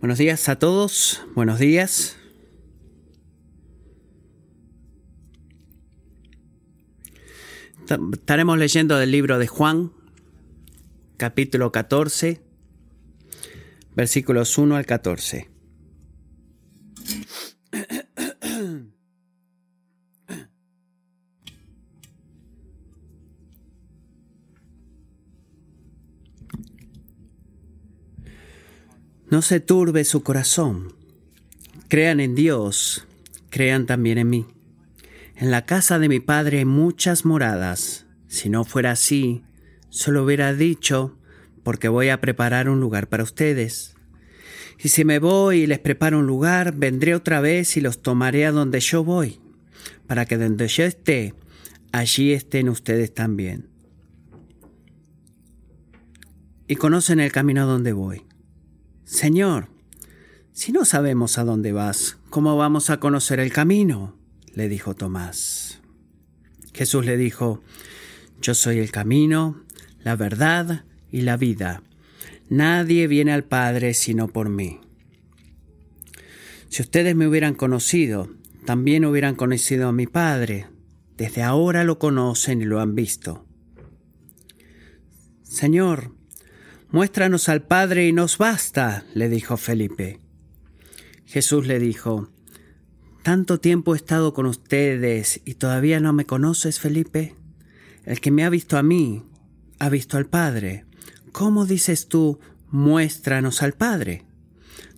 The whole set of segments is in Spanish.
Buenos días a todos, buenos días. Estaremos leyendo del libro de Juan, capítulo 14, versículos 1 al 14. No se turbe su corazón. Crean en Dios, crean también en mí. En la casa de mi Padre hay muchas moradas. Si no fuera así, solo hubiera dicho, porque voy a preparar un lugar para ustedes. Y si me voy y les preparo un lugar, vendré otra vez y los tomaré a donde yo voy, para que donde yo esté, allí estén ustedes también. Y conocen el camino donde voy. Señor, si no sabemos a dónde vas, ¿cómo vamos a conocer el camino? le dijo Tomás. Jesús le dijo, Yo soy el camino, la verdad y la vida. Nadie viene al Padre sino por mí. Si ustedes me hubieran conocido, también hubieran conocido a mi Padre. Desde ahora lo conocen y lo han visto. Señor, Muéstranos al Padre y nos basta, le dijo Felipe. Jesús le dijo, ¿Tanto tiempo he estado con ustedes y todavía no me conoces, Felipe? El que me ha visto a mí, ha visto al Padre. ¿Cómo dices tú, muéstranos al Padre?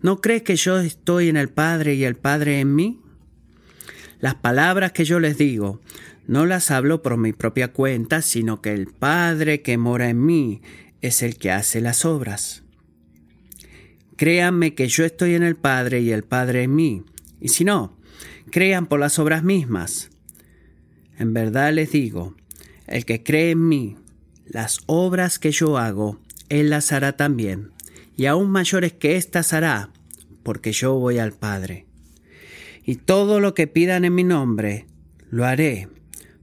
¿No crees que yo estoy en el Padre y el Padre en mí? Las palabras que yo les digo, no las hablo por mi propia cuenta, sino que el Padre que mora en mí, es el que hace las obras. Créanme que yo estoy en el Padre y el Padre en mí, y si no, crean por las obras mismas. En verdad les digo, el que cree en mí, las obras que yo hago, él las hará también, y aún mayores que éstas hará, porque yo voy al Padre. Y todo lo que pidan en mi nombre, lo haré,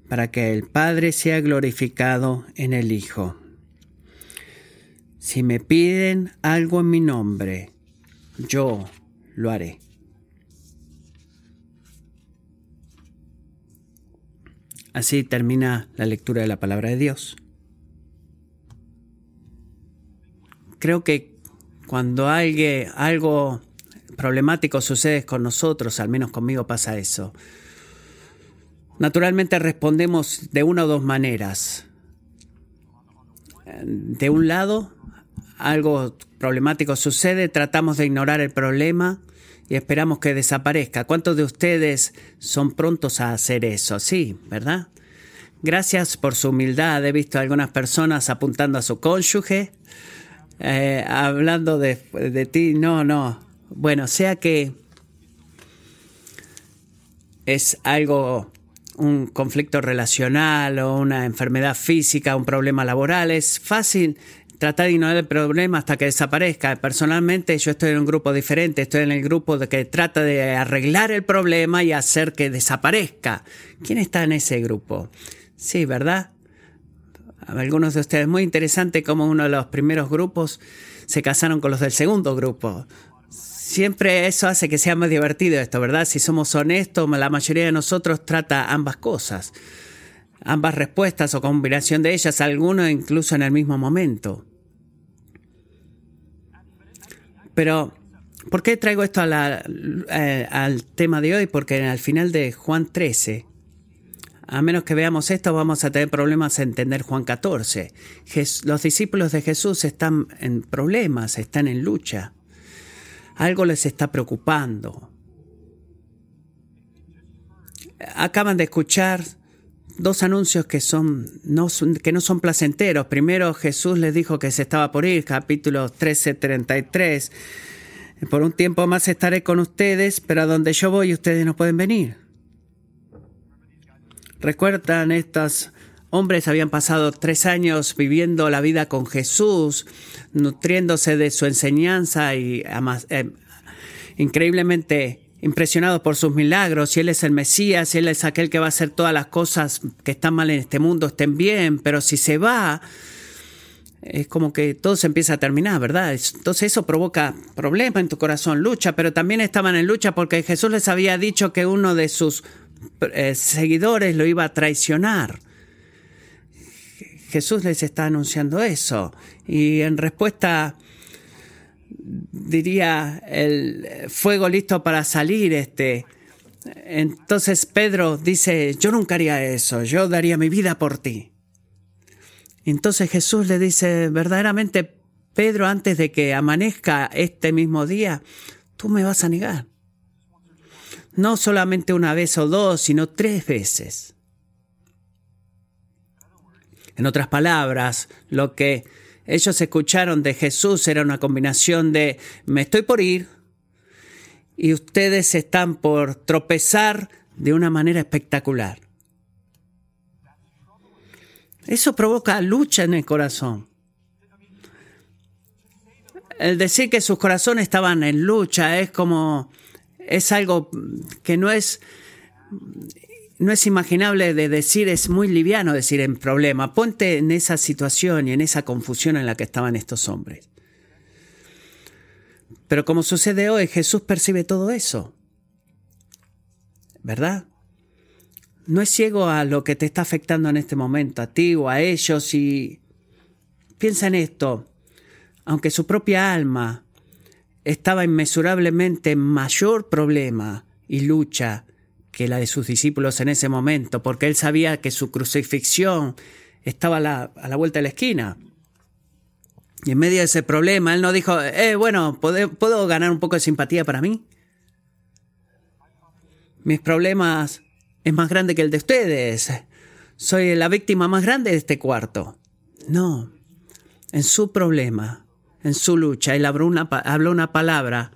para que el Padre sea glorificado en el Hijo. Si me piden algo en mi nombre, yo lo haré. Así termina la lectura de la palabra de Dios. Creo que cuando algo problemático sucede con nosotros, al menos conmigo pasa eso, naturalmente respondemos de una o dos maneras. De un lado, algo problemático sucede, tratamos de ignorar el problema y esperamos que desaparezca. ¿Cuántos de ustedes son prontos a hacer eso? Sí, ¿verdad? Gracias por su humildad. He visto a algunas personas apuntando a su cónyuge, eh, hablando de, de ti. No, no. Bueno, sea que es algo un conflicto relacional o una enfermedad física, un problema laboral, es fácil tratar de ignorar el problema hasta que desaparezca. Personalmente yo estoy en un grupo diferente, estoy en el grupo de que trata de arreglar el problema y hacer que desaparezca. ¿Quién está en ese grupo? Sí, ¿verdad? Algunos de ustedes, muy interesante como uno de los primeros grupos se casaron con los del segundo grupo. Siempre eso hace que sea más divertido esto, ¿verdad? Si somos honestos, la mayoría de nosotros trata ambas cosas ambas respuestas o combinación de ellas, algunos incluso en el mismo momento. Pero, ¿por qué traigo esto eh, al tema de hoy? Porque al final de Juan 13, a menos que veamos esto, vamos a tener problemas en entender Juan 14. los discípulos de Jesús están en problemas, están en lucha. Algo les está preocupando. Acaban de escuchar dos anuncios que, son, no, que no son placenteros. Primero Jesús les dijo que se estaba por ir, capítulo 13, 33. Por un tiempo más estaré con ustedes, pero a donde yo voy ustedes no pueden venir. Recuerdan, estos hombres habían pasado tres años viviendo la vida con Jesús, nutriéndose de su enseñanza y eh, increíblemente impresionados por sus milagros, si Él es el Mesías, si Él es aquel que va a hacer todas las cosas que están mal en este mundo estén bien, pero si se va, es como que todo se empieza a terminar, ¿verdad? Entonces eso provoca problemas en tu corazón, lucha, pero también estaban en lucha porque Jesús les había dicho que uno de sus eh, seguidores lo iba a traicionar. Jesús les está anunciando eso. Y en respuesta, diría, el fuego listo para salir, este. Entonces Pedro dice, yo nunca haría eso, yo daría mi vida por ti. Entonces Jesús le dice, verdaderamente, Pedro, antes de que amanezca este mismo día, tú me vas a negar. No solamente una vez o dos, sino tres veces. En otras palabras, lo que ellos escucharon de Jesús era una combinación de me estoy por ir y ustedes están por tropezar de una manera espectacular. Eso provoca lucha en el corazón. El decir que sus corazones estaban en lucha es como, es algo que no es, no es imaginable de decir, es muy liviano decir en problema. Ponte en esa situación y en esa confusión en la que estaban estos hombres. Pero como sucede hoy, Jesús percibe todo eso. ¿Verdad? no es ciego a lo que te está afectando en este momento, a ti o a ellos, y piensa en esto, aunque su propia alma estaba inmesurablemente en mayor problema y lucha que la de sus discípulos en ese momento, porque él sabía que su crucifixión estaba a la, vuelta de la esquina. Y en medio de ese problema, él no dijo, eh, bueno, ¿puedo ganar un poco de simpatía para mí? Mis problemas es más grande que el de ustedes. Soy la víctima más grande de este cuarto. No, en su problema, en su lucha, él habló una palabra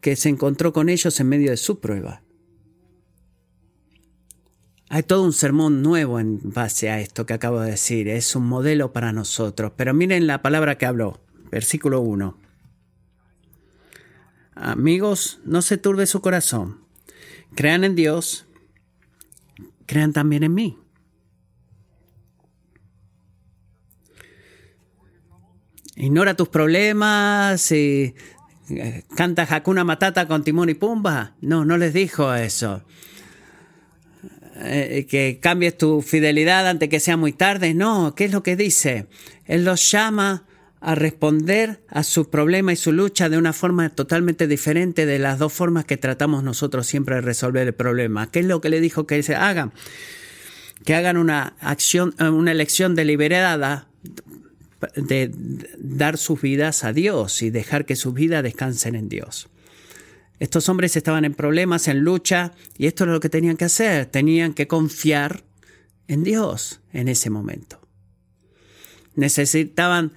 que se encontró con ellos en medio de su prueba. Hay todo un sermón nuevo en base a esto que acabo de decir. Es un modelo para nosotros. Pero miren la palabra que habló. Versículo 1. Amigos, no se turbe su corazón. Crean en Dios, crean también en mí. Ignora tus problemas y eh, canta Hakuna Matata con Timón y Pumba. No, no les dijo eso. Eh, que cambies tu fidelidad antes que sea muy tarde. No, ¿qué es lo que dice? Él los llama a responder a su problema y su lucha de una forma totalmente diferente de las dos formas que tratamos nosotros siempre de resolver el problema. ¿Qué es lo que le dijo que se hagan? Que hagan una acción, eh, una elección deliberada de dar sus vidas a Dios y dejar que sus vidas descansen en Dios. Estos hombres estaban en problemas, en lucha, y esto es lo que tenían que hacer. Tenían que confiar en Dios en ese momento. Necesitaban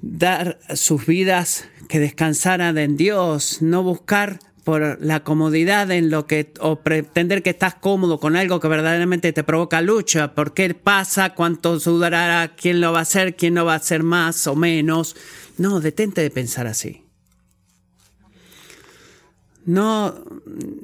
dar sus vidas que descansaran en Dios, no buscar por la comodidad en lo que o pretender que estás cómodo con algo que verdaderamente te provoca lucha, por qué pasa, cuánto sudará, quién lo va a hacer, quién no va a hacer más o menos. No, detente de pensar así. No,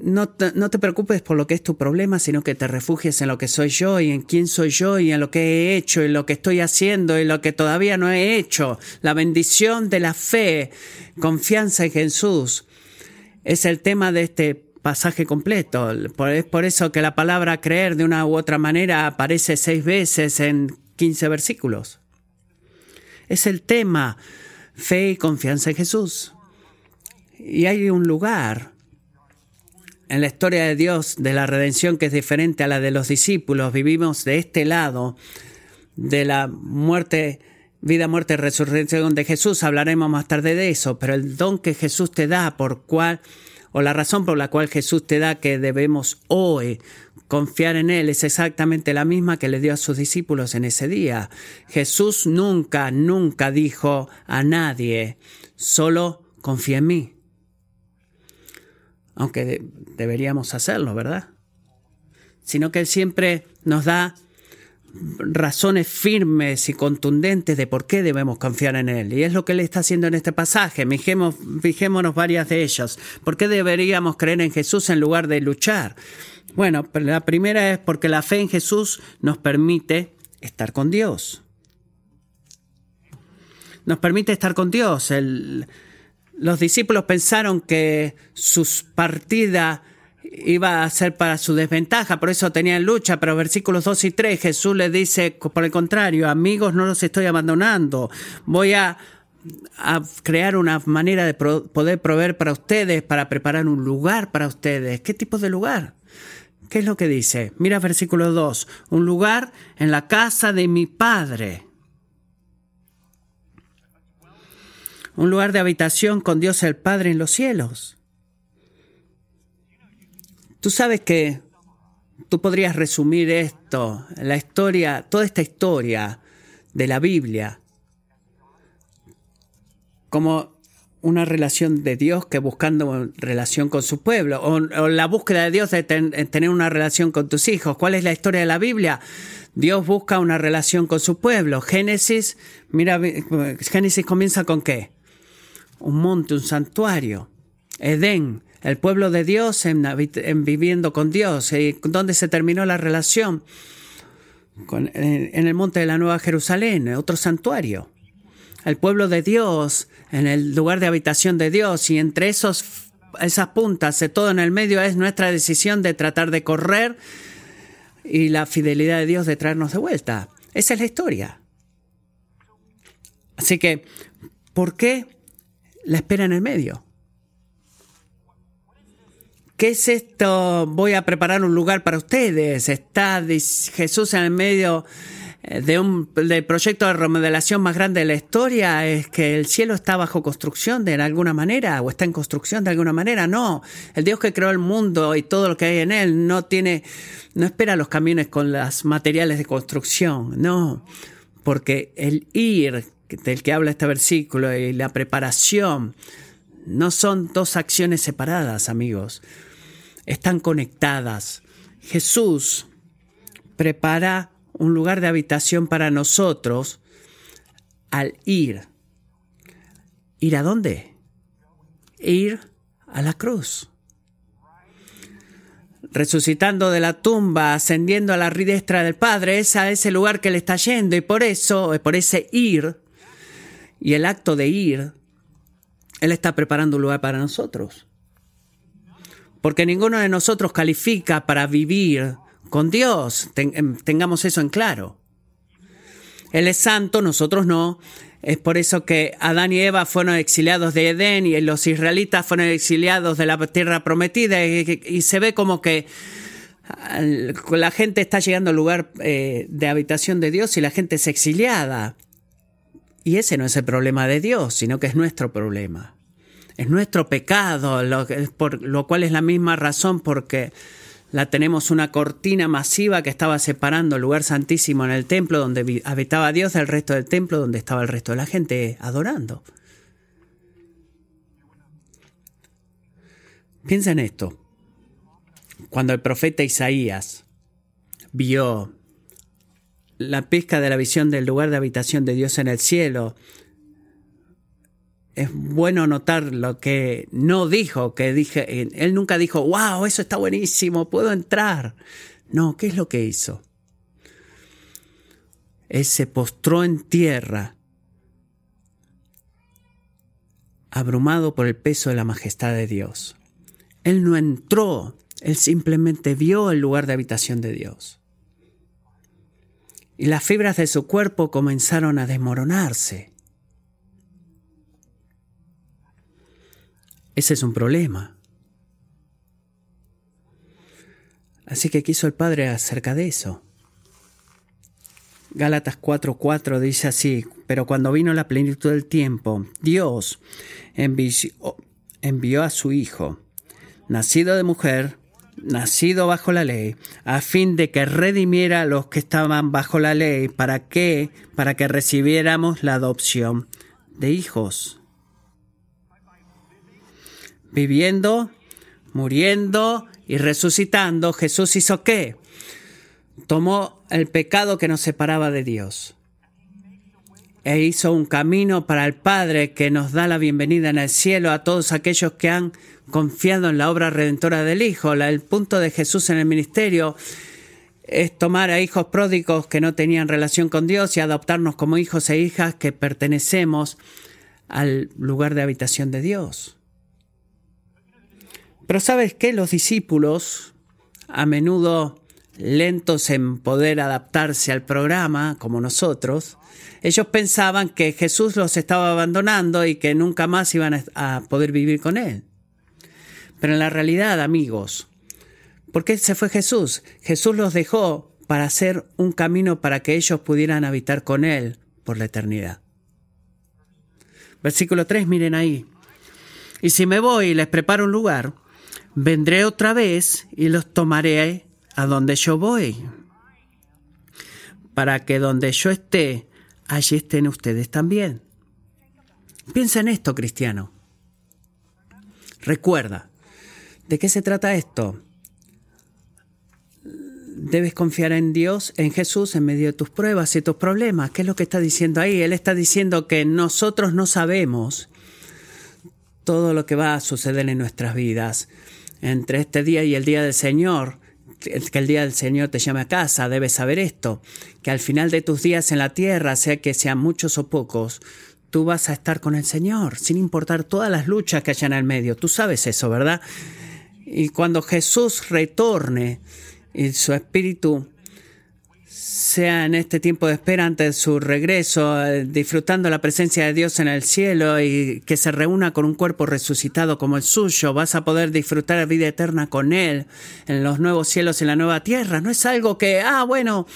no te, preocupes por lo que es tu problema, sino que te refugies en lo que soy yo y en quién soy yo y en lo que he hecho y lo que estoy haciendo y lo que todavía no he hecho. La bendición de la fe, confianza en Jesús, es el tema de este pasaje completo. Es por eso que la palabra creer de una u otra manera aparece seis veces en 15 versículos. Es el tema fe y confianza en Jesús. Y hay un lugar en la historia de Dios, de la redención que es diferente a la de los discípulos, vivimos de este lado de la muerte, vida, muerte, resurrección de Jesús. Hablaremos más tarde de eso, pero el don que Jesús te da, por cual, o la razón por la cual Jesús te da que debemos hoy confiar en Él es exactamente la misma que le dio a sus discípulos en ese día. Jesús nunca, nunca dijo a nadie, solo confía en mí aunque deberíamos hacerlo, ¿verdad? Sino que Él siempre nos da razones firmes y contundentes de por qué debemos confiar en Él. Y es lo que Él está haciendo en este pasaje. fijémonos varias de ellas. ¿Por qué deberíamos creer en Jesús en lugar de luchar? Bueno, la primera es porque la fe en Jesús nos permite estar con Dios. nos permite estar con Dios. Los discípulos pensaron que su partida iba a ser para su desventaja, por eso tenían lucha, pero versículos 2 y 3 Jesús le dice, por el contrario, amigos, no los estoy abandonando, voy a, crear una manera de poder proveer para ustedes, para preparar un lugar para ustedes. ¿Qué tipo de lugar? ¿Qué es lo que dice? Mira versículo 2, un lugar en la casa de mi Padre. Un lugar de habitación con Dios el Padre en los cielos. Tú sabes que tú podrías resumir esto, la historia, toda esta historia de la Biblia, como una relación de Dios que buscando relación con su pueblo, o, la búsqueda de Dios de tener una relación con tus hijos. ¿Cuál es la historia de la Biblia? Dios busca una relación con su pueblo. Génesis, mira, Génesis comienza con qué? Un monte, un santuario. Edén, el pueblo de Dios en, viviendo con Dios. ¿Y dónde se terminó la relación? en, el monte de la Nueva Jerusalén, otro santuario. El pueblo de Dios en el lugar de habitación de Dios y entre esos, esas puntas, de todo en el medio, es nuestra decisión de tratar de correr y la fidelidad de Dios de traernos de vuelta. Esa es la historia. Así que, ¿por qué la espera en el medio? ¿Qué es esto? Voy a preparar un lugar para ustedes. Está Jesús en el medio eh, de un, del proyecto de remodelación más grande de la historia. Es que el cielo está bajo construcción de alguna manera o está en construcción de alguna manera. No, el Dios que creó el mundo y todo lo que hay en él no tiene, no espera los camiones con los materiales de construcción. No, porque el ir del que habla este versículo y la preparación no son dos acciones separadas, amigos. Están conectadas. Jesús prepara un lugar de habitación para nosotros al ir. ¿Ir a dónde? Ir a la cruz. Resucitando de la tumba, ascendiendo a la ridestra del Padre, es a ese lugar que le está yendo y por eso, por ese ir y el acto de ir, él está preparando un lugar para nosotros. Porque ninguno de nosotros califica para vivir con Dios. Em, tengamos eso en claro. Él es santo, nosotros no. Es por eso que Adán y Eva fueron exiliados de Edén y los israelitas fueron exiliados de la tierra prometida y, se ve como que la gente está llegando al lugar eh, de habitación de Dios y la gente es exiliada. Y ese no es el problema de Dios, sino que es nuestro problema. Es nuestro pecado, lo, por lo cual es la misma razón porque la tenemos una cortina masiva que estaba separando el lugar santísimo en el templo donde habitaba Dios del resto del templo donde estaba el resto de la gente adorando. Piensa en esto. Cuando el profeta Isaías vio la pesca de la visión del lugar de habitación de Dios en el cielo, es bueno notar lo que no dijo, que dije, él nunca dijo, wow, eso está buenísimo, puedo entrar. No, ¿qué es lo que hizo? Él se postró en tierra, abrumado por el peso de la majestad de Dios. Él no entró, él simplemente vio el lugar de habitación de Dios y las fibras de su cuerpo comenzaron a desmoronarse. Ese es un problema. Así que quiso el Padre acerca de eso. Gálatas 4:4 dice así, pero cuando vino la plenitud del tiempo, Dios envió, envió a su Hijo, nacido de mujer, nacido bajo la ley, a fin de que redimiera a los que estaban bajo la ley, ¿para qué? Para que recibiéramos la adopción de hijos. Viviendo, muriendo y resucitando, Jesús hizo qué? Tomó el pecado que nos separaba de Dios e hizo un camino para el Padre que nos da la bienvenida en el cielo a todos aquellos que han confiado en la obra redentora del Hijo. el punto de Jesús en el ministerio es tomar a hijos pródigos que no tenían relación con Dios y adoptarnos como hijos e hijas que pertenecemos al lugar de habitación de Dios. Pero sabes qué? Los discípulos, a menudo lentos en poder adaptarse al programa, como nosotros, ellos pensaban que Jesús los estaba abandonando y que nunca más iban a poder vivir con Él. Pero en la realidad, amigos, ¿por qué se fue Jesús? Jesús los dejó para hacer un camino para que ellos pudieran habitar con Él por la eternidad. Versículo 3, miren ahí. Y si me voy y les preparo un lugar, vendré otra vez y los tomaré a donde yo voy, para que donde yo esté, allí estén ustedes también. Piensa en esto, cristiano. Recuerda, ¿de qué se trata esto? Debes confiar en Dios, en Jesús, en medio de tus pruebas y tus problemas. ¿Qué es lo que está diciendo ahí? Él está diciendo que nosotros no sabemos todo lo que va a suceder en nuestras vidas. Entre este día y el día del Señor, que el día del Señor te llame a casa, debes saber esto, que al final de tus días en la tierra, sea que sean muchos o pocos, tú vas a estar con el Señor, sin importar todas las luchas que haya en el medio. Tú sabes eso, ¿verdad? Y cuando Jesús retorne y su espíritu sea en este tiempo de espera ante su regreso, eh, disfrutando la presencia de Dios en el cielo y que se reúna con un cuerpo resucitado como el suyo, vas a poder disfrutar la vida eterna con Él en los nuevos cielos y la nueva tierra. No es algo que, ah, bueno,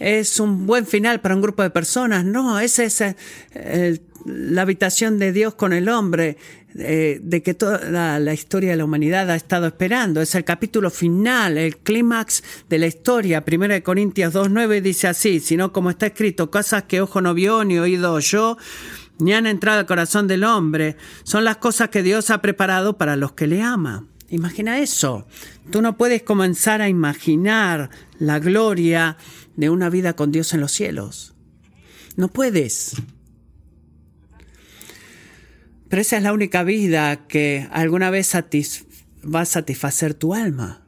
es un buen final para un grupo de personas. No, esa es eh, la habitación de Dios con el hombre. Eh, de que toda la, historia de la humanidad ha estado esperando. Es el capítulo final, el clímax de la historia. Primera de Corintios 2.9 dice así, sino como está escrito, cosas que ojo no vio, ni oído yo, ni han entrado al corazón del hombre, son las cosas que Dios ha preparado para los que le ama. Imagina eso. Tú no puedes comenzar a imaginar la gloria de una vida con Dios en los cielos. No puedes. Pero esa es la única vida que alguna vez va a satisfacer tu alma.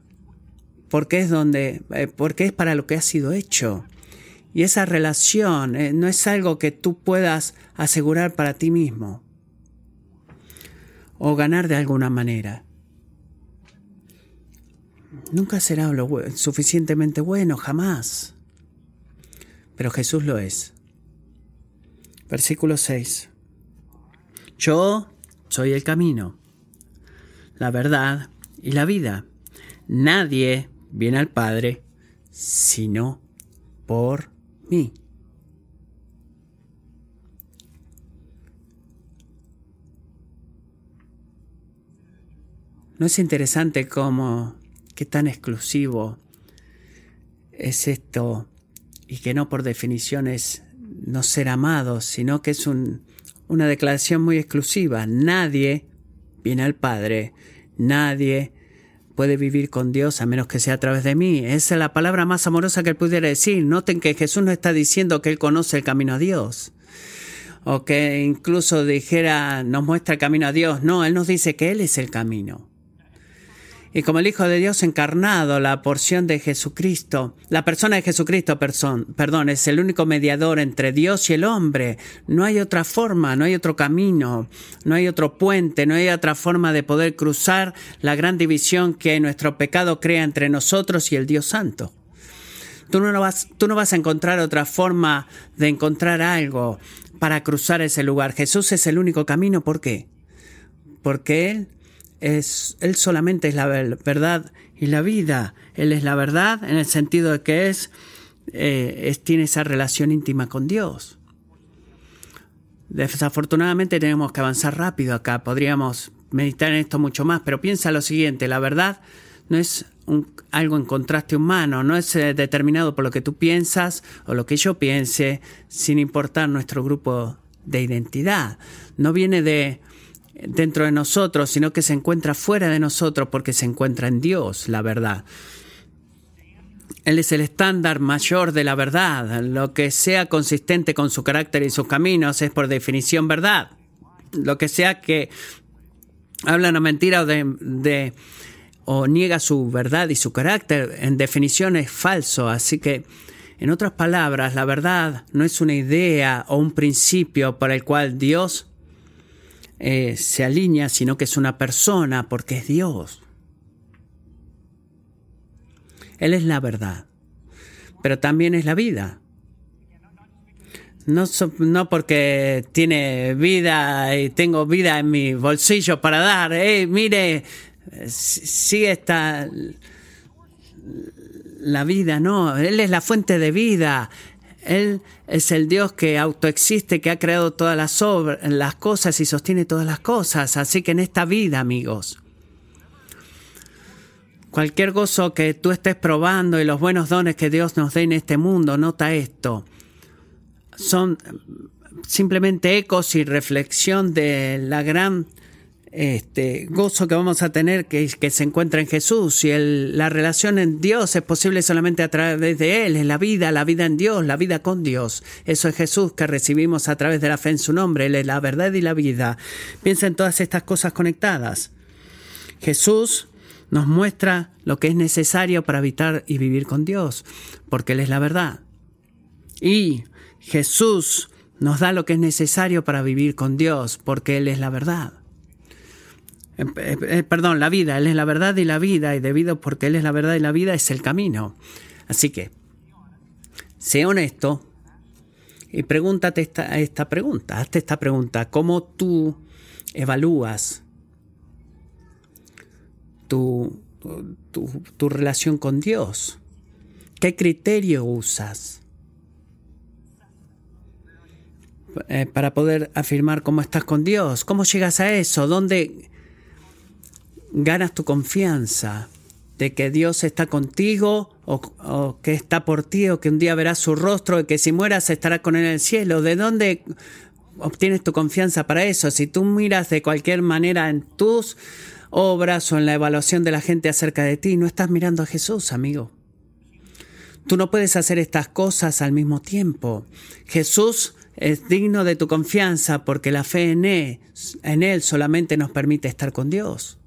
Porque es donde, eh, porque es para lo que ha sido hecho. Y esa relación eh, no es algo que tú puedas asegurar para ti mismo o ganar de alguna manera. Nunca será lo suficientemente bueno, jamás. Pero Jesús lo es. Versículo 6. Yo soy el camino, la verdad y la vida. Nadie viene al Padre sino por mí. ¿No es interesante cómo, qué tan exclusivo es esto y que no por definición es no ser amado, sino que es un, una declaración muy exclusiva. Nadie viene al Padre, nadie puede vivir con Dios a menos que sea a través de mí. Esa es la palabra más amorosa que él pudiera decir. Noten que Jesús no está diciendo que él conoce el camino a Dios. O que incluso dijera, nos muestra el camino a Dios. No, él nos dice que él es el camino. Y como el Hijo de Dios encarnado, la porción de Jesucristo, la persona de Jesucristo, perdón, es el único mediador entre Dios y el hombre. No hay otra forma, no hay otro camino, no hay otro puente, no hay otra forma de poder cruzar la gran división que nuestro pecado crea entre nosotros y el Dios Santo. Tú no, vas, tú no vas a encontrar otra forma de encontrar algo para cruzar ese lugar. Jesús es el único camino. ¿Por qué? Porque Él es, Él solamente es la verdad y la vida. Él es la verdad en el sentido de que es, eh, es, tiene esa relación íntima con Dios. Desafortunadamente tenemos que avanzar rápido acá. Podríamos meditar en esto mucho más, pero piensa lo siguiente, la verdad no es algo en contraste humano, no es eh, determinado por lo que tú piensas o lo que yo piense, sin importar nuestro grupo de identidad. No viene de dentro de nosotros, sino que se encuentra fuera de nosotros porque se encuentra en Dios, la verdad. Él es el estándar mayor de la verdad. Lo que sea consistente con su carácter y sus caminos es por definición verdad. Lo que sea que habla una mentira o de, o niega su verdad y su carácter, en definición es falso. Así que, en otras palabras, la verdad no es una idea o un principio para el cual Dios eh, se alinea, sino que es una persona porque es Dios. Él es la verdad, pero también es la vida. No, no porque tiene vida y tengo vida en mi bolsillo para dar. Eh, mire, sí está la vida, no. Él es la fuente de vida. Él es el Dios que autoexiste, que ha creado todas las, las cosas y sostiene todas las cosas. Así que en esta vida, amigos, cualquier gozo que tú estés probando y los buenos dones que Dios nos dé en este mundo, nota esto, son simplemente ecos y reflexión de la gran este, gozo que vamos a tener que, que se encuentra en Jesús y la relación en Dios es posible solamente a través de Él, es la vida, la vida en Dios, la vida con Dios. Eso es Jesús que recibimos a través de la fe en su nombre, Él es la verdad y la vida. Piensa en todas estas cosas conectadas. Jesús nos muestra lo que es necesario para habitar y vivir con Dios, porque Él es la verdad. Y Jesús nos da lo que es necesario para vivir con Dios, porque Él es la verdad. Eh, eh, eh, perdón, la vida, Él es la verdad y la vida, y debido porque Él es la verdad y la vida, es el camino. Así que, sé honesto y pregúntate esta, pregunta, hazte esta pregunta, ¿cómo tú evalúas tu, tu relación con Dios? ¿Qué criterio usas? para poder afirmar cómo estás con Dios. ¿Cómo llegas a eso? ¿Dónde, ganas tu confianza de que Dios está contigo o, que está por ti o que un día verás su rostro y que si mueras estará con él en el cielo. ¿De dónde obtienes tu confianza para eso? Si tú miras de cualquier manera en tus obras o en la evaluación de la gente acerca de ti, no estás mirando a Jesús, amigo. Tú no puedes hacer estas cosas al mismo tiempo. Jesús es digno de tu confianza porque la fe en él, en él solamente nos permite estar con Dios.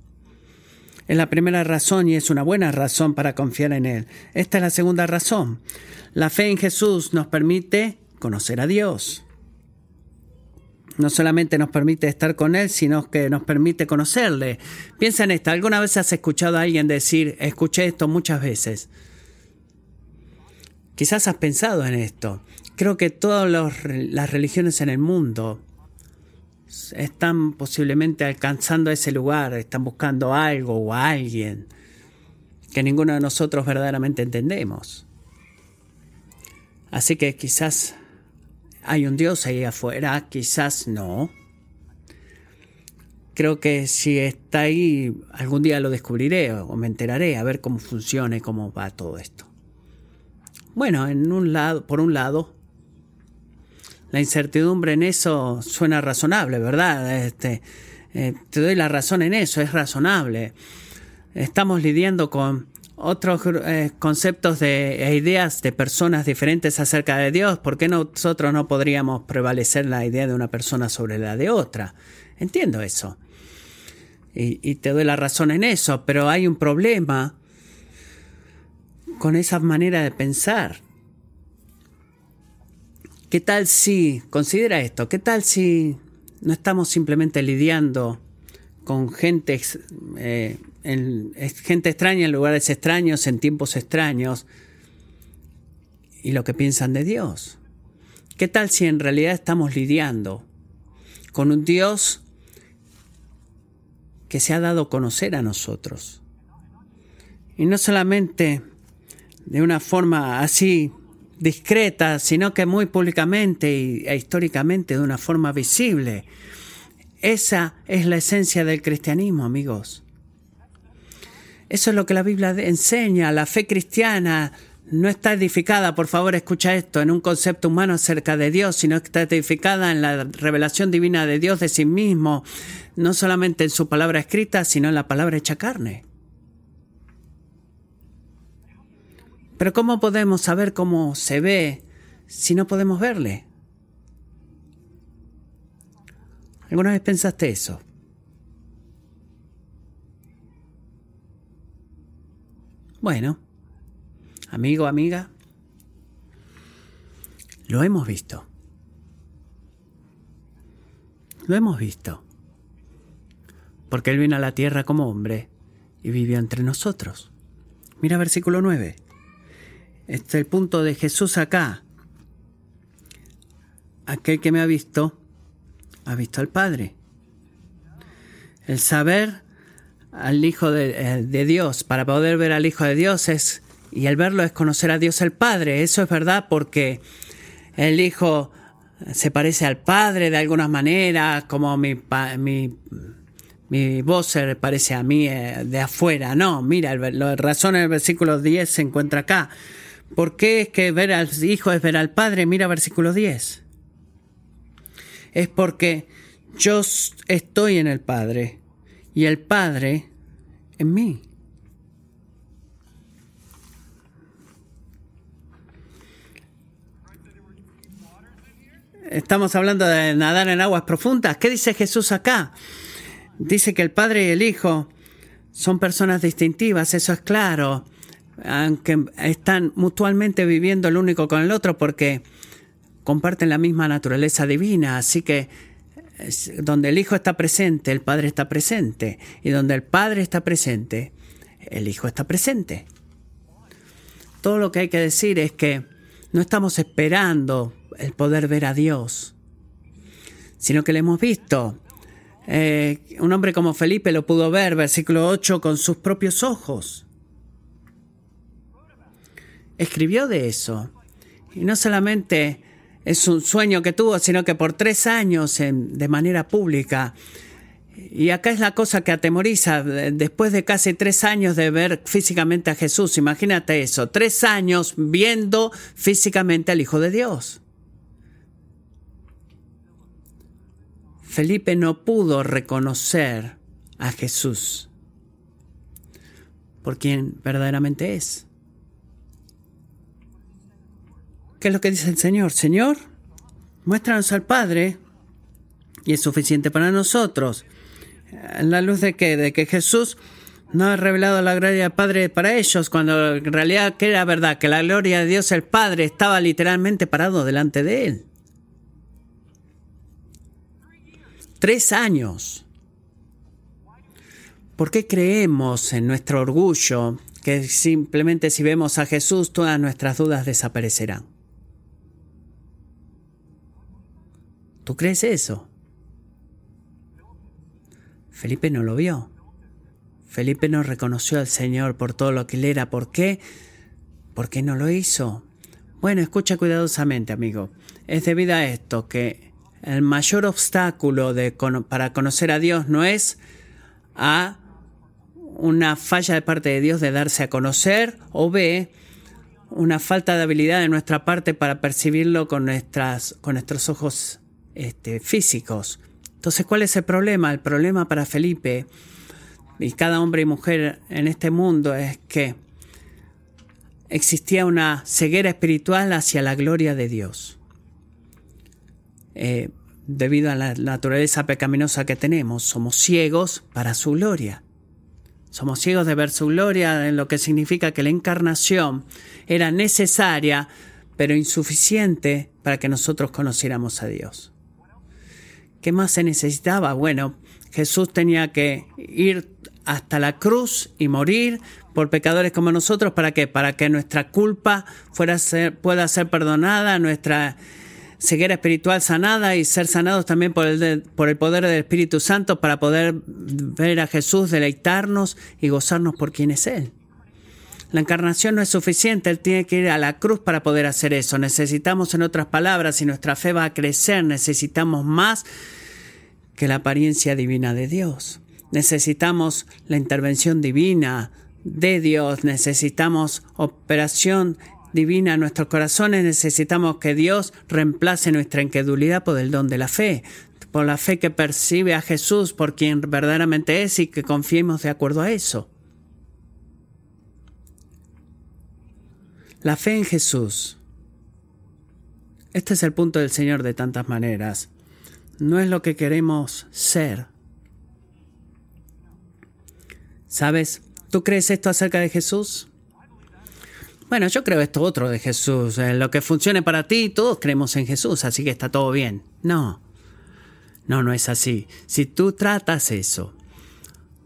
Es la primera razón y es una buena razón para confiar en Él. Esta es la segunda razón. La fe en Jesús nos permite conocer a Dios. No solamente nos permite estar con Él, sino que nos permite conocerle. Piensa en esto. ¿Alguna vez has escuchado a alguien decir, escuché esto muchas veces? Quizás has pensado en esto. Creo que todas las religiones en el mundo están posiblemente alcanzando ese lugar, están buscando algo o a alguien que ninguno de nosotros verdaderamente entendemos. Así que quizás hay un Dios ahí afuera, quizás no. Creo que si está ahí, algún día lo descubriré o me enteraré a ver cómo funciona y cómo va todo esto. Bueno, en un lado, por un lado, la incertidumbre en eso suena razonable, ¿verdad? Este, eh, te doy la razón en eso, es razonable. Estamos lidiando con otros eh, conceptos de, e ideas de personas diferentes acerca de Dios. ¿Por qué nosotros no podríamos prevalecer la idea de una persona sobre la de otra? Entiendo eso. Y, y te doy la razón en eso, pero hay un problema con esa manera de pensar. ¿Qué tal si, considera esto, qué tal si no estamos simplemente lidiando con gente, eh, en, gente extraña en lugares extraños, en tiempos extraños, y lo que piensan de Dios? ¿Qué tal si en realidad estamos lidiando con un Dios que se ha dado a conocer a nosotros? Y no solamente de una forma así discreta, sino que muy públicamente e históricamente de una forma visible. Esa es la esencia del cristianismo, amigos. Eso es lo que la Biblia enseña. La fe cristiana no está edificada, por favor escucha esto, en un concepto humano acerca de Dios, sino que está edificada en la revelación divina de Dios de sí mismo, no solamente en su palabra escrita, sino en la palabra hecha carne. Pero ¿cómo podemos saber cómo se ve si no podemos verle? ¿Alguna vez pensaste eso? Bueno, amigo, amiga, lo hemos visto. Lo hemos visto. Porque Él vino a la tierra como hombre y vivió entre nosotros. Mira versículo 9. Este es el punto de Jesús acá. Aquel que me ha visto, ha visto al Padre. El saber al Hijo de, Dios, para poder ver al Hijo de Dios es, y el verlo es conocer a Dios el Padre. Eso es verdad porque el Hijo se parece al Padre de alguna manera, como mi, mi, mi voz se parece a mí eh, de afuera. No, mira, la razón en el versículo 10 se encuentra acá. ¿Por qué es que ver al Hijo es ver al Padre? Mira versículo 10. Es porque yo estoy en el Padre y el Padre en mí. Estamos hablando de nadar en aguas profundas. ¿Qué dice Jesús acá? Dice que el Padre y el Hijo son personas distintivas, eso es claro aunque están mutuamente viviendo el único con el otro porque comparten la misma naturaleza divina, así que donde el Hijo está presente, el Padre está presente, y donde el Padre está presente, el Hijo está presente. Todo lo que hay que decir es que no estamos esperando el poder ver a Dios, sino que le hemos visto. Eh, un hombre como Felipe lo pudo ver, versículo 8, con sus propios ojos escribió de eso. Y no solamente es un sueño que tuvo, sino que por tres años de manera pública. Y acá es la cosa que atemoriza, después de casi tres años de ver físicamente a Jesús, imagínate eso, tres años viendo físicamente al Hijo de Dios. Felipe no pudo reconocer a Jesús por quien verdaderamente es. ¿Qué es lo que dice el Señor? Señor, muéstranos al Padre y es suficiente para nosotros. En la luz de que, de que Jesús no ha revelado la gloria del Padre para ellos, cuando en realidad que era verdad, que la gloria de Dios el Padre estaba literalmente parado delante de él. Tres años. ¿Por qué creemos en nuestro orgullo que simplemente si vemos a Jesús todas nuestras dudas desaparecerán? ¿Tú crees eso? Felipe no lo vio. Felipe no reconoció al Señor por todo lo que él era. ¿Por qué? ¿Por qué no lo hizo? Bueno, escucha cuidadosamente, amigo. Es debido a esto que el mayor obstáculo para conocer a Dios no es A, una falla de parte de Dios de darse a conocer, o B, una falta de habilidad de nuestra parte para percibirlo con, con nuestros ojos este, físicos. Entonces, ¿cuál es el problema? El problema para Felipe y cada hombre y mujer en este mundo es que existía una ceguera espiritual hacia la gloria de Dios. Eh, debido a la naturaleza pecaminosa que tenemos, somos ciegos para su gloria. Somos ciegos de ver su gloria, en lo que significa que la encarnación era necesaria, pero insuficiente para que nosotros conociéramos a Dios. ¿Qué más se necesitaba? Bueno, Jesús tenía que ir hasta la cruz y morir por pecadores como nosotros. ¿Para qué? Para que nuestra culpa fuera pueda ser perdonada, nuestra ceguera espiritual sanada y ser sanados también por el, por el poder del Espíritu Santo para poder ver a Jesús, deleitarnos y gozarnos por quien es Él. La encarnación no es suficiente, Él tiene que ir a la cruz para poder hacer eso. Necesitamos, en otras palabras, si nuestra fe va a crecer, necesitamos más que la apariencia divina de Dios. Necesitamos la intervención divina de Dios, necesitamos operación divina en nuestros corazones, necesitamos que Dios reemplace nuestra incredulidad por el don de la fe, por la fe que percibe a Jesús por quien verdaderamente es y que confiemos de acuerdo a eso. La fe en Jesús. Este es el punto del Señor de tantas maneras. No es lo que queremos ser. ¿Sabes? ¿Tú crees esto acerca de Jesús? bueno, yo creo esto otro de Jesús, eh, lo que funcione para ti, todos creemos en Jesús, así que está todo bien. No, no, no es así. Si tú tratas eso,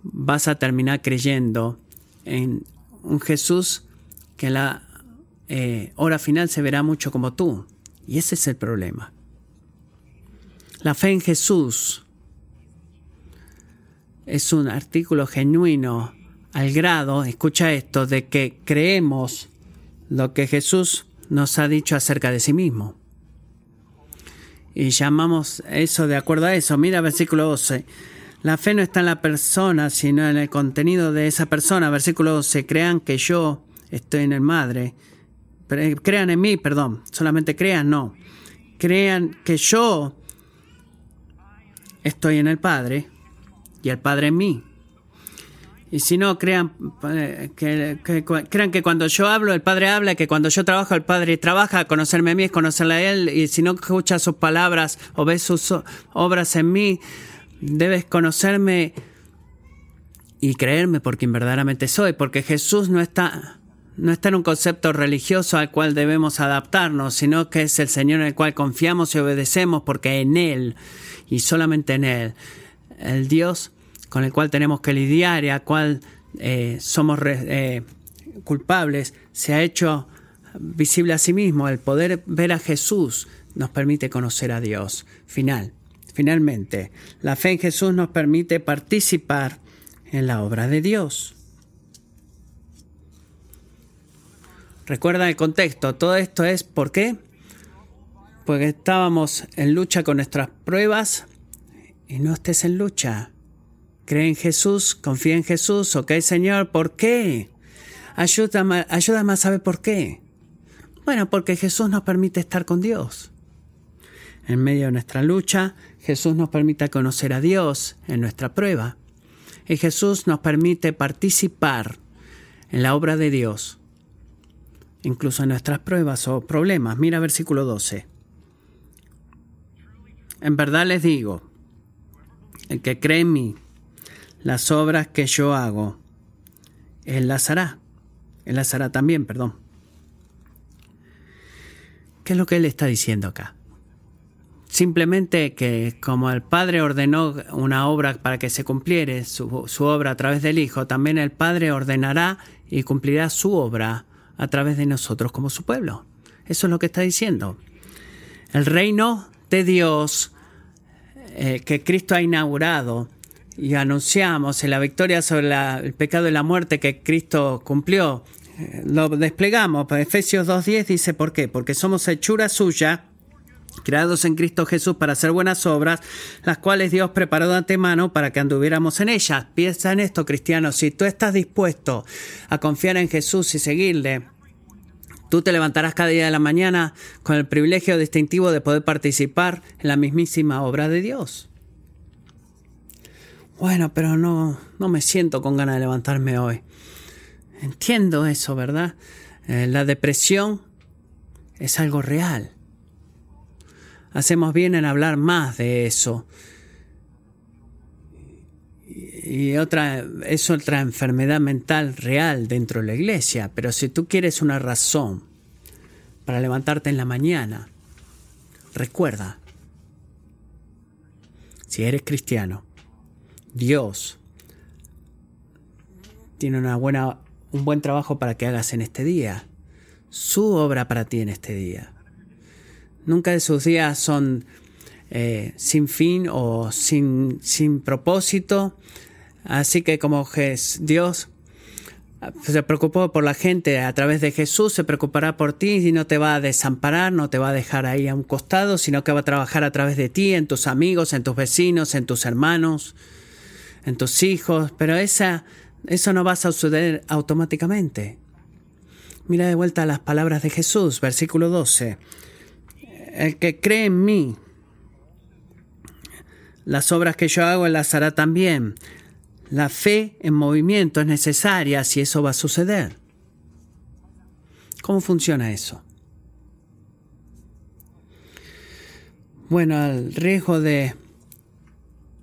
vas a terminar creyendo en un Jesús que la eh, hora final se verá mucho como tú. Y ese es el problema. La fe en Jesús es un artículo genuino al grado, escucha esto, de que creemos lo que Jesús nos ha dicho acerca de sí mismo. Y llamamos eso de acuerdo a eso. Mira versículo 12. La fe no está en la persona, sino en el contenido de esa persona. Versículo 12. Crean que yo estoy en el Madre. Crean en mí, perdón. Solamente crean, no. Crean que yo estoy en el Padre y el Padre en mí. Y si no, crean eh, que, crean que cuando yo hablo, el Padre habla, que cuando yo trabajo, el Padre trabaja. Conocerme a mí es conocerle a Él. Y si no escuchas sus palabras o ves sus obras en mí, debes conocerme y creerme por quien verdaderamente soy. Porque Jesús no está, no está en un concepto religioso al cual debemos adaptarnos, sino que es el Señor en el cual confiamos y obedecemos, porque en Él y solamente en Él, el Dios con el cual tenemos que lidiar y al cual eh, somos eh, culpables, se ha hecho visible a sí mismo. El poder ver a Jesús nos permite conocer a Dios. Final. Finalmente, la fe en Jesús nos permite participar en la obra de Dios. Recuerda el contexto, todo esto es ¿por qué? Porque estábamos en lucha con nuestras pruebas y no estés en lucha. Cree en Jesús, confía en Jesús, ok Señor, ¿por qué? Ayúdame, ayúdame a saber por qué. Bueno, porque Jesús nos permite estar con Dios. En medio de nuestra lucha, Jesús nos permite conocer a Dios en nuestra prueba. Y Jesús nos permite participar en la obra de Dios, incluso en nuestras pruebas o problemas. Mira versículo 12. En verdad les digo, el que cree en mí, las obras que yo hago, Él las hará. Él las hará también, perdón. ¿Qué es lo que Él está diciendo acá? Simplemente que como el Padre ordenó una obra para que se cumpliere su, su, obra a través del Hijo, también el Padre ordenará y cumplirá su obra a través de nosotros como su pueblo. Eso es lo que está diciendo. El reino de Dios eh, que Cristo ha inaugurado y anunciamos en la victoria sobre el pecado y la muerte que Cristo cumplió. Eh, lo desplegamos. Efesios 2.10 dice por qué. Porque somos hechura suya, creados en Cristo Jesús para hacer buenas obras, las cuales Dios preparó de antemano para que anduviéramos en ellas. Piensa en esto, cristiano. Si tú estás dispuesto a confiar en Jesús y seguirle, Tú te levantarás cada día de la mañana con el privilegio distintivo de poder participar en la mismísima obra de Dios. Bueno, pero no, no me siento con ganas de levantarme hoy. Entiendo eso, ¿verdad? Eh, la depresión es algo real. Hacemos bien en hablar más de eso. Y otra, es otra enfermedad mental real dentro de la iglesia. Pero si tú quieres una razón para levantarte en la mañana, recuerda, si eres cristiano, Dios tiene una buena, un buen trabajo para que hagas en este día. Su obra para ti en este día. Nunca de sus días son eh, sin fin o sin, sin propósito. Así que como Dios se preocupó por la gente a través de Jesús, se preocupará por ti y no te va a desamparar, no te va a dejar ahí a un costado, sino que va a trabajar a través de ti, en tus amigos, en tus vecinos, en tus hermanos en tus hijos, pero esa, eso no va a suceder automáticamente. Mira de vuelta las palabras de Jesús, versículo 12. El que cree en mí, las obras que yo hago, las hará también. La fe en movimiento es necesaria si eso va a suceder. ¿Cómo funciona eso? Bueno, al riesgo de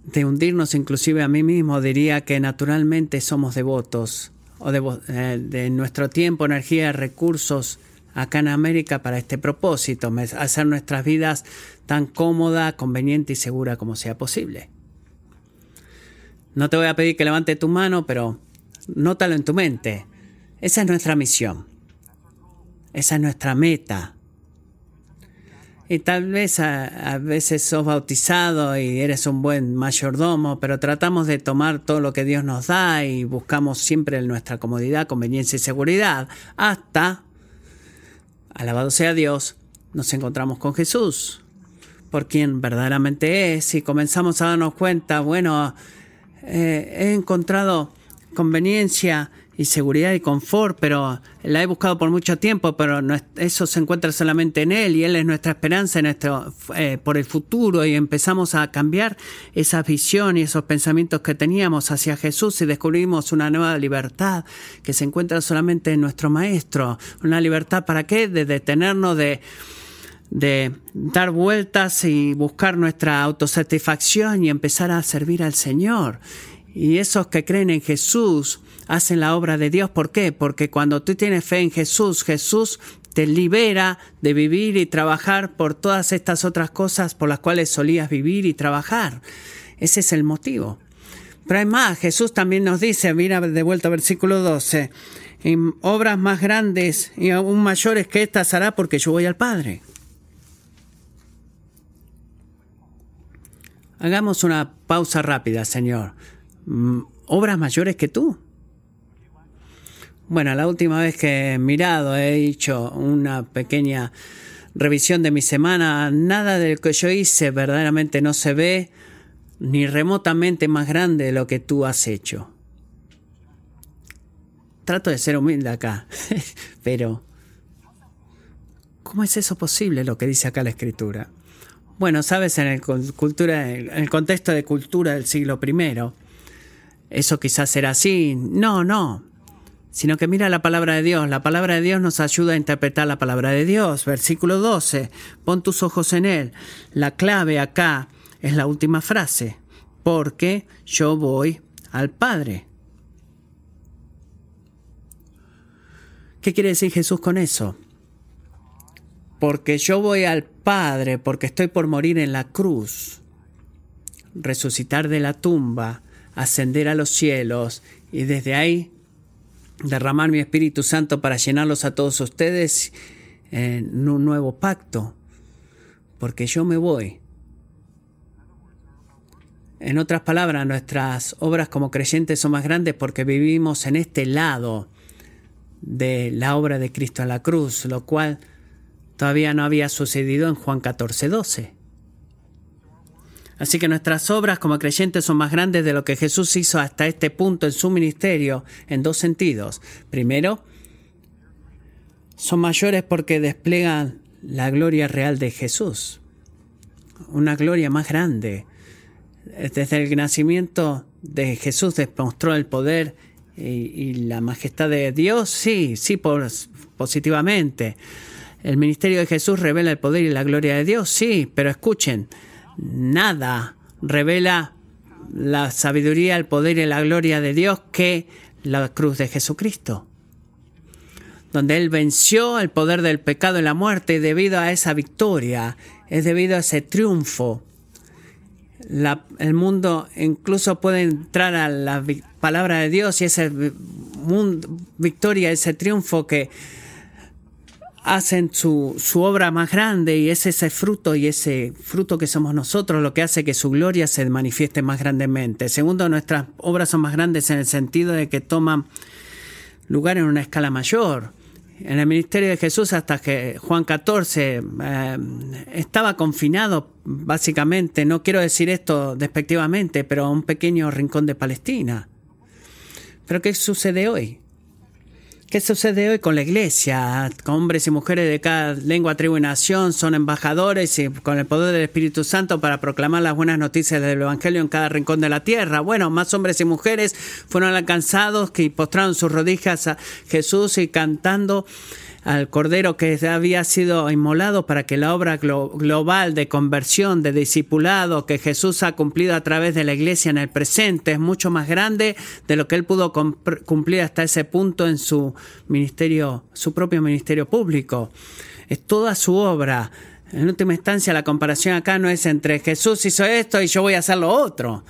de hundirnos inclusive a mí mismo, diría que naturalmente somos devotos, o eh, de nuestro tiempo, energía, recursos acá en América para este propósito, hacer nuestras vidas tan cómoda, conveniente y segura como sea posible. No te voy a pedir que levante tu mano, pero nótalo en tu mente. Esa es nuestra misión. Esa es nuestra meta. Y tal vez a, veces sos bautizado y eres un buen mayordomo, pero tratamos de tomar todo lo que Dios nos da y buscamos siempre nuestra comodidad, conveniencia y seguridad, hasta, alabado sea Dios, nos encontramos con Jesús, por quien verdaderamente es, y comenzamos a darnos cuenta, bueno, eh, he encontrado conveniencia y seguridad y confort, pero la he buscado por mucho tiempo, pero eso se encuentra solamente en Él y Él es nuestra esperanza nuestro, eh, por el futuro y empezamos a cambiar esa visión y esos pensamientos que teníamos hacia Jesús y descubrimos una nueva libertad que se encuentra solamente en nuestro Maestro. Una libertad para qué? De detenernos de de dar vueltas y buscar nuestra autosatisfacción y empezar a servir al Señor. Y esos que creen en Jesús hacen la obra de Dios. ¿Por qué? Porque cuando tú tienes fe en Jesús, Jesús te libera de vivir y trabajar por todas estas otras cosas por las cuales solías vivir y trabajar. Ese es el motivo. Pero hay más, Jesús también nos dice, mira de vuelta versículo 12, en obras más grandes y aún mayores que estas hará porque yo voy al Padre. Hagamos una pausa rápida, Señor. Mm, ¿Obras mayores que tú? Bueno, la última vez que he mirado, he hecho una pequeña revisión de mi semana. Nada de lo que yo hice verdaderamente no se ve ni remotamente más grande de lo que tú has hecho. Trato de ser humilde acá, pero ¿cómo es eso posible lo que dice acá la escritura? Bueno, sabes, en el, cultura, en el contexto de cultura del siglo I, eso quizás era así. No, no sino que mira la palabra de Dios. La palabra de Dios nos ayuda a interpretar la palabra de Dios. Versículo 12, pon tus ojos en Él. La clave acá es la última frase, porque yo voy al Padre. ¿Qué quiere decir Jesús con eso? Porque yo voy al Padre, porque estoy por morir en la cruz, resucitar de la tumba, ascender a los cielos y desde ahí derramar mi Espíritu Santo para llenarlos a todos ustedes en un nuevo pacto, porque yo me voy. En otras palabras, nuestras obras como creyentes son más grandes porque vivimos en este lado de la obra de Cristo en la cruz, lo cual todavía no había sucedido en Juan 14, 12. Así que nuestras obras como creyentes son más grandes de lo que Jesús hizo hasta este punto en su ministerio en dos sentidos. Primero, son mayores porque despliegan la gloria real de Jesús. Una gloria más grande. Desde el nacimiento de Jesús demostró el poder y, la majestad de Dios, sí, sí, positivamente. El ministerio de Jesús revela el poder y la gloria de Dios, sí, pero escuchen, nada revela la sabiduría, el poder y la gloria de Dios que la cruz de Jesucristo, donde Él venció el poder del pecado y la muerte y debido a esa victoria, es debido a ese triunfo. el mundo incluso puede entrar a la palabra de Dios y esa victoria, ese triunfo que hacen su, su, obra más grande y es ese fruto y ese fruto que somos nosotros lo que hace que su gloria se manifieste más grandemente. Segundo, nuestras obras son más grandes en el sentido de que toman lugar en una escala mayor. En el ministerio de Jesús hasta que Juan 14 eh, estaba confinado básicamente, no quiero decir esto despectivamente, pero a un pequeño rincón de Palestina. Pero ¿qué sucede hoy? ¿Qué sucede hoy con la iglesia? Hombres y mujeres de cada lengua, tribu y nación son embajadores y con el poder del Espíritu Santo para proclamar las buenas noticias del Evangelio en cada rincón de la tierra. Bueno, más hombres y mujeres fueron alcanzados que postraron sus rodillas a Jesús y cantando al Cordero que había sido inmolado para que la obra global de conversión, de discipulado que Jesús ha cumplido a través de la iglesia en el presente es mucho más grande de lo que él pudo cumplir hasta ese punto en su ministerio, su propio ministerio público. Es toda su obra. En última instancia, la comparación acá no es entre Jesús hizo esto y yo voy a hacer lo otro.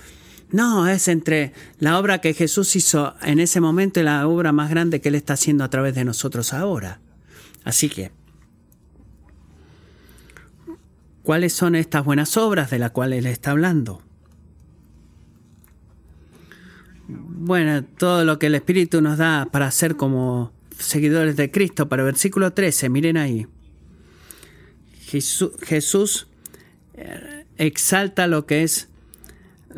No, es entre la obra que Jesús hizo en ese momento y la obra más grande que Él está haciendo a través de nosotros ahora. Así que, ¿cuáles son estas buenas obras de las cuales Él está hablando? Bueno, todo lo que el Espíritu nos da para ser como seguidores de Cristo. Para versículo 13, miren ahí. Jesús, Jesús eh, exalta lo que es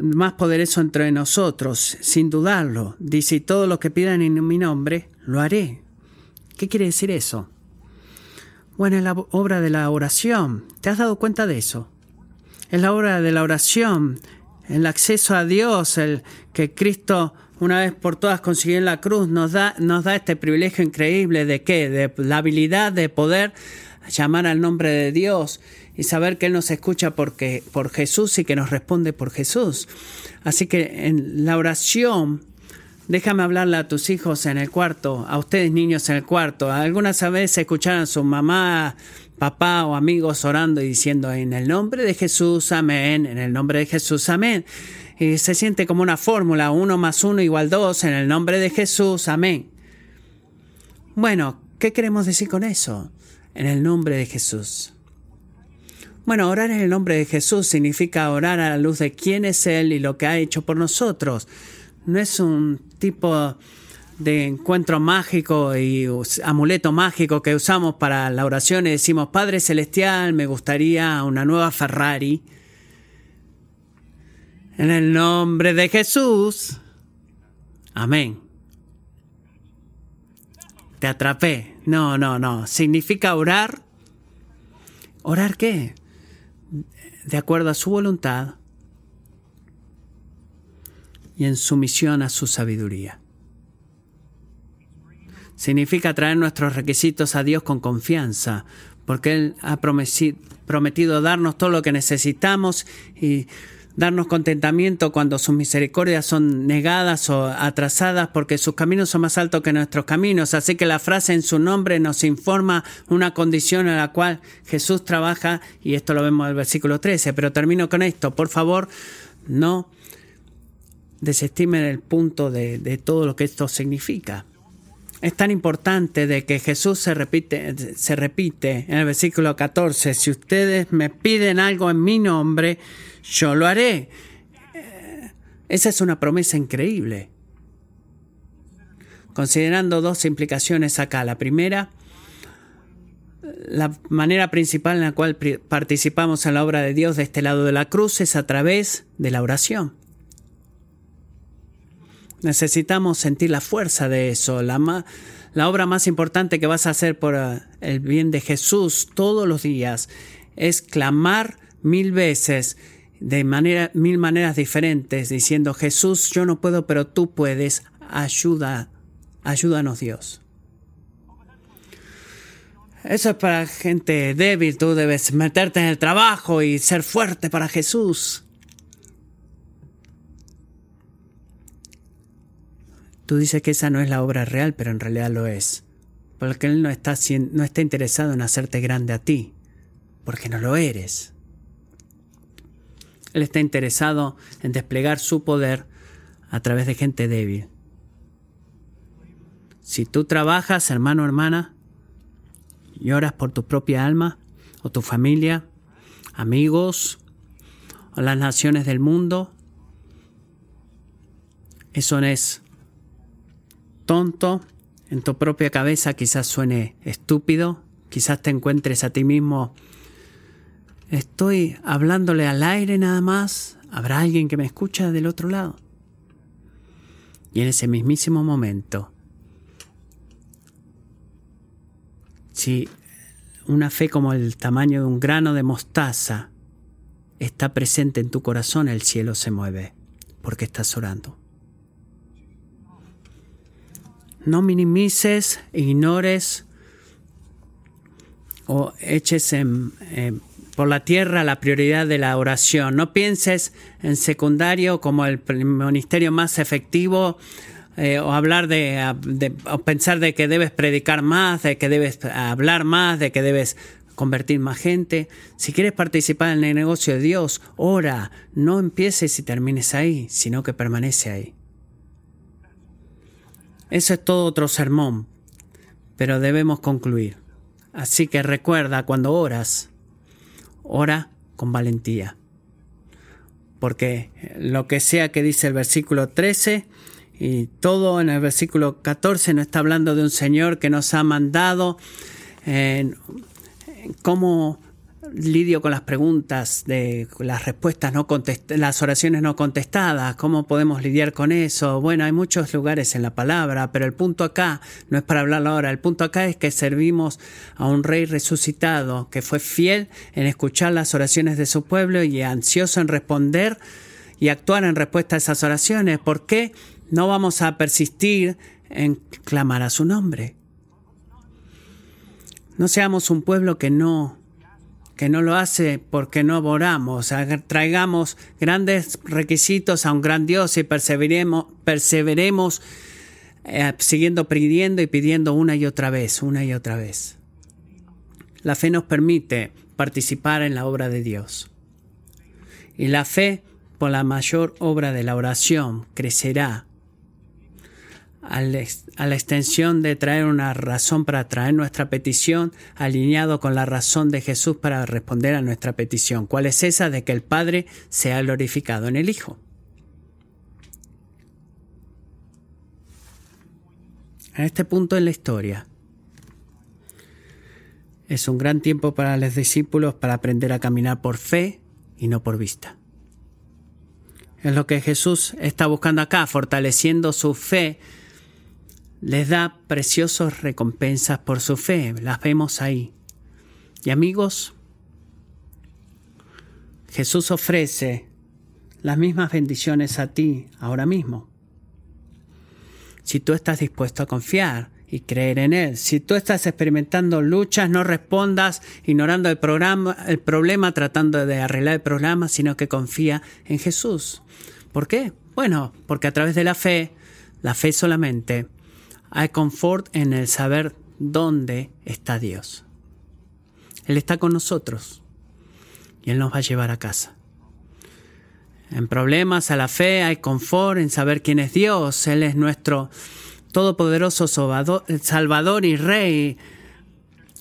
más poderoso entre nosotros, sin dudarlo. Dice, todo lo que pidan en mi nombre, lo haré. ¿Qué quiere decir eso? Bueno, es la obra de la oración. ¿Te has dado cuenta de eso? Es la obra de la oración, el acceso a Dios, el que Cristo una vez por todas consiguió en la cruz, nos da, nos da este privilegio increíble de qué? De la habilidad de poder llamar al nombre de Dios y saber que Él nos escucha porque, por Jesús y que nos responde por Jesús. Así que en la oración, déjame hablarle a tus hijos en el cuarto, a ustedes niños en el cuarto. Algunas veces escucharon a su mamá, papá o amigos orando y diciendo en el nombre de Jesús, amén, en el nombre de Jesús, amén. Y se siente como una fórmula, uno más uno igual dos, en el nombre de Jesús, amén. Bueno, ¿qué queremos decir con eso? En el nombre de Jesús. Bueno, orar en el nombre de Jesús significa orar a la luz de quién es Él y lo que ha hecho por nosotros. No es un tipo de encuentro mágico y amuleto mágico que usamos para la oración y decimos, Padre Celestial, me gustaría una nueva Ferrari. En el nombre de Jesús. Amén. Te atrapé. No, no, no. Significa orar. ¿Orar qué? de acuerdo a su voluntad y en sumisión a su sabiduría. Significa traer nuestros requisitos a Dios con confianza, porque Él ha prometido darnos todo lo que necesitamos y darnos contentamiento cuando sus misericordias son negadas o atrasadas porque sus caminos son más altos que nuestros caminos. Así que la frase en su nombre nos informa una condición en la cual Jesús trabaja y esto lo vemos en el versículo 13. Pero termino con esto. Por favor, no desestimen el punto de, de todo lo que esto significa. Es tan importante de que Jesús se repite, se repite en el versículo 14. Si ustedes me piden algo en mi nombre, yo lo haré. Esa es una promesa increíble. Considerando dos implicaciones acá. La primera, la manera principal en la cual participamos en la obra de Dios de este lado de la cruz es a través de la oración. Necesitamos sentir la fuerza de eso. La, la obra más importante que vas a hacer por eh, el bien de Jesús todos los días es clamar mil veces de manera, mil maneras diferentes, diciendo, Jesús, yo no puedo, pero tú puedes, ayuda, ayúdanos Dios. Eso es para gente débil, tú debes meterte en el trabajo y ser fuerte para Jesús. Tú dices que esa no es la obra real, pero en realidad lo es. Porque Él no está, no está interesado en hacerte grande a ti, porque no lo eres. Él está interesado en desplegar su poder a través de gente débil. Si tú trabajas, hermano o hermana, y oras por tu propia alma, o tu familia, amigos, o las naciones del mundo, eso es tonto, en tu propia cabeza quizás suene estúpido, quizás te encuentres a ti mismo Estoy hablándole al aire nada más. ¿Habrá alguien que me escucha del otro lado? Y en ese mismísimo momento, si una fe como el tamaño de un grano de mostaza está presente en tu corazón, el cielo se mueve porque estás orando. No minimices, ignores o eches por la tierra la prioridad de la oración. No pienses en secundario como el ministerio más efectivo eh, o hablar de, de, o pensar de que debes predicar más, de que debes hablar más, de que debes convertir más gente. Si quieres participar en el negocio de Dios, ora, no empieces y termines ahí, sino que permanece ahí. Eso es todo otro sermón, pero debemos concluir. Así que recuerda, cuando oras, ora con valentía. Porque lo que sea que dice el versículo 13 y todo en el versículo 14 nos está hablando de un Señor que nos ha mandado en cómo lidio con las preguntas de las respuestas no contestadas, las oraciones no contestadas, cómo podemos lidiar con eso. Bueno, hay muchos lugares en la palabra, pero el punto acá no es para hablar ahora, el punto acá es que servimos a un rey resucitado que fue fiel en escuchar las oraciones de su pueblo y ansioso en responder y actuar en respuesta a esas oraciones. ¿Por qué no vamos a persistir en clamar a su nombre? No seamos un pueblo que no que no lo hace porque no oramos, traigamos grandes requisitos a un gran Dios y perseveremos, perseveremos eh, siguiendo pidiendo y pidiendo una y otra vez, una y otra vez. La fe nos permite participar en la obra de Dios. Y la fe, por la mayor obra de la oración, crecerá a la extensión de traer una razón para traer nuestra petición, alineado con la razón de Jesús para responder a nuestra petición. ¿Cuál es esa? De que el Padre sea glorificado en el Hijo. En este punto en la historia es un gran tiempo para los discípulos para aprender a caminar por fe y no por vista. Es lo que Jesús está buscando acá, fortaleciendo su fe les da preciosas recompensas por su fe. Las vemos ahí. Y amigos, Jesús ofrece las mismas bendiciones a ti ahora mismo. Si tú estás dispuesto a confiar y creer en Él, si tú estás experimentando luchas, no respondas ignorando el, programa, el problema, tratando de arreglar el problema, sino que confía en Jesús. ¿Por qué? Bueno, porque a través de la fe, la fe solamente, hay confort en el saber dónde está Dios. Él está con nosotros y Él nos va a llevar a casa. En problemas a la fe hay confort en saber quién es Dios. Él es nuestro todopoderoso Salvador y Rey.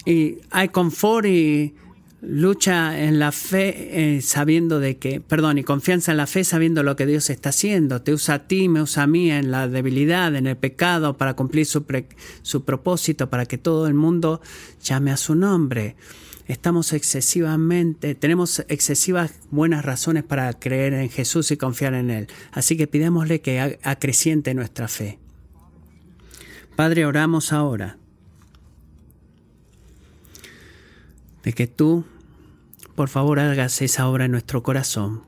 Y hay confort y lucha en la fe eh, sabiendo de que, perdón, y confianza en la fe sabiendo lo que Dios está haciendo. Te usa a ti, me usa a mí en la debilidad, en el pecado, para cumplir su, su propósito, para que todo el mundo llame a su nombre. Estamos excesivamente, tenemos excesivas buenas razones para creer en Jesús y confiar en Él. Así que pidémosle que acreciente nuestra fe. Padre, oramos ahora de que tú, por favor, hagas esa obra en nuestro corazón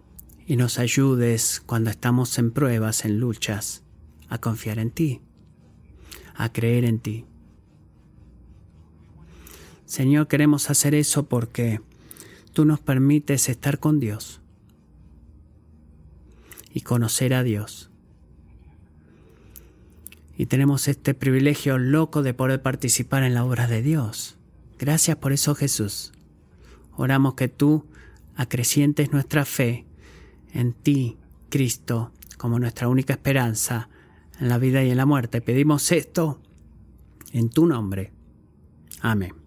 y nos ayudes cuando estamos en pruebas, en luchas, a confiar en ti, a creer en ti. Señor, queremos hacer eso porque tú nos permites estar con Dios y conocer a Dios. Y tenemos este privilegio loco de poder participar en la obra de Dios. Gracias por eso Jesús. Oramos que tú acrecientes nuestra fe en ti, Cristo, como nuestra única esperanza en la vida y en la muerte. Pedimos esto en tu nombre. Amén.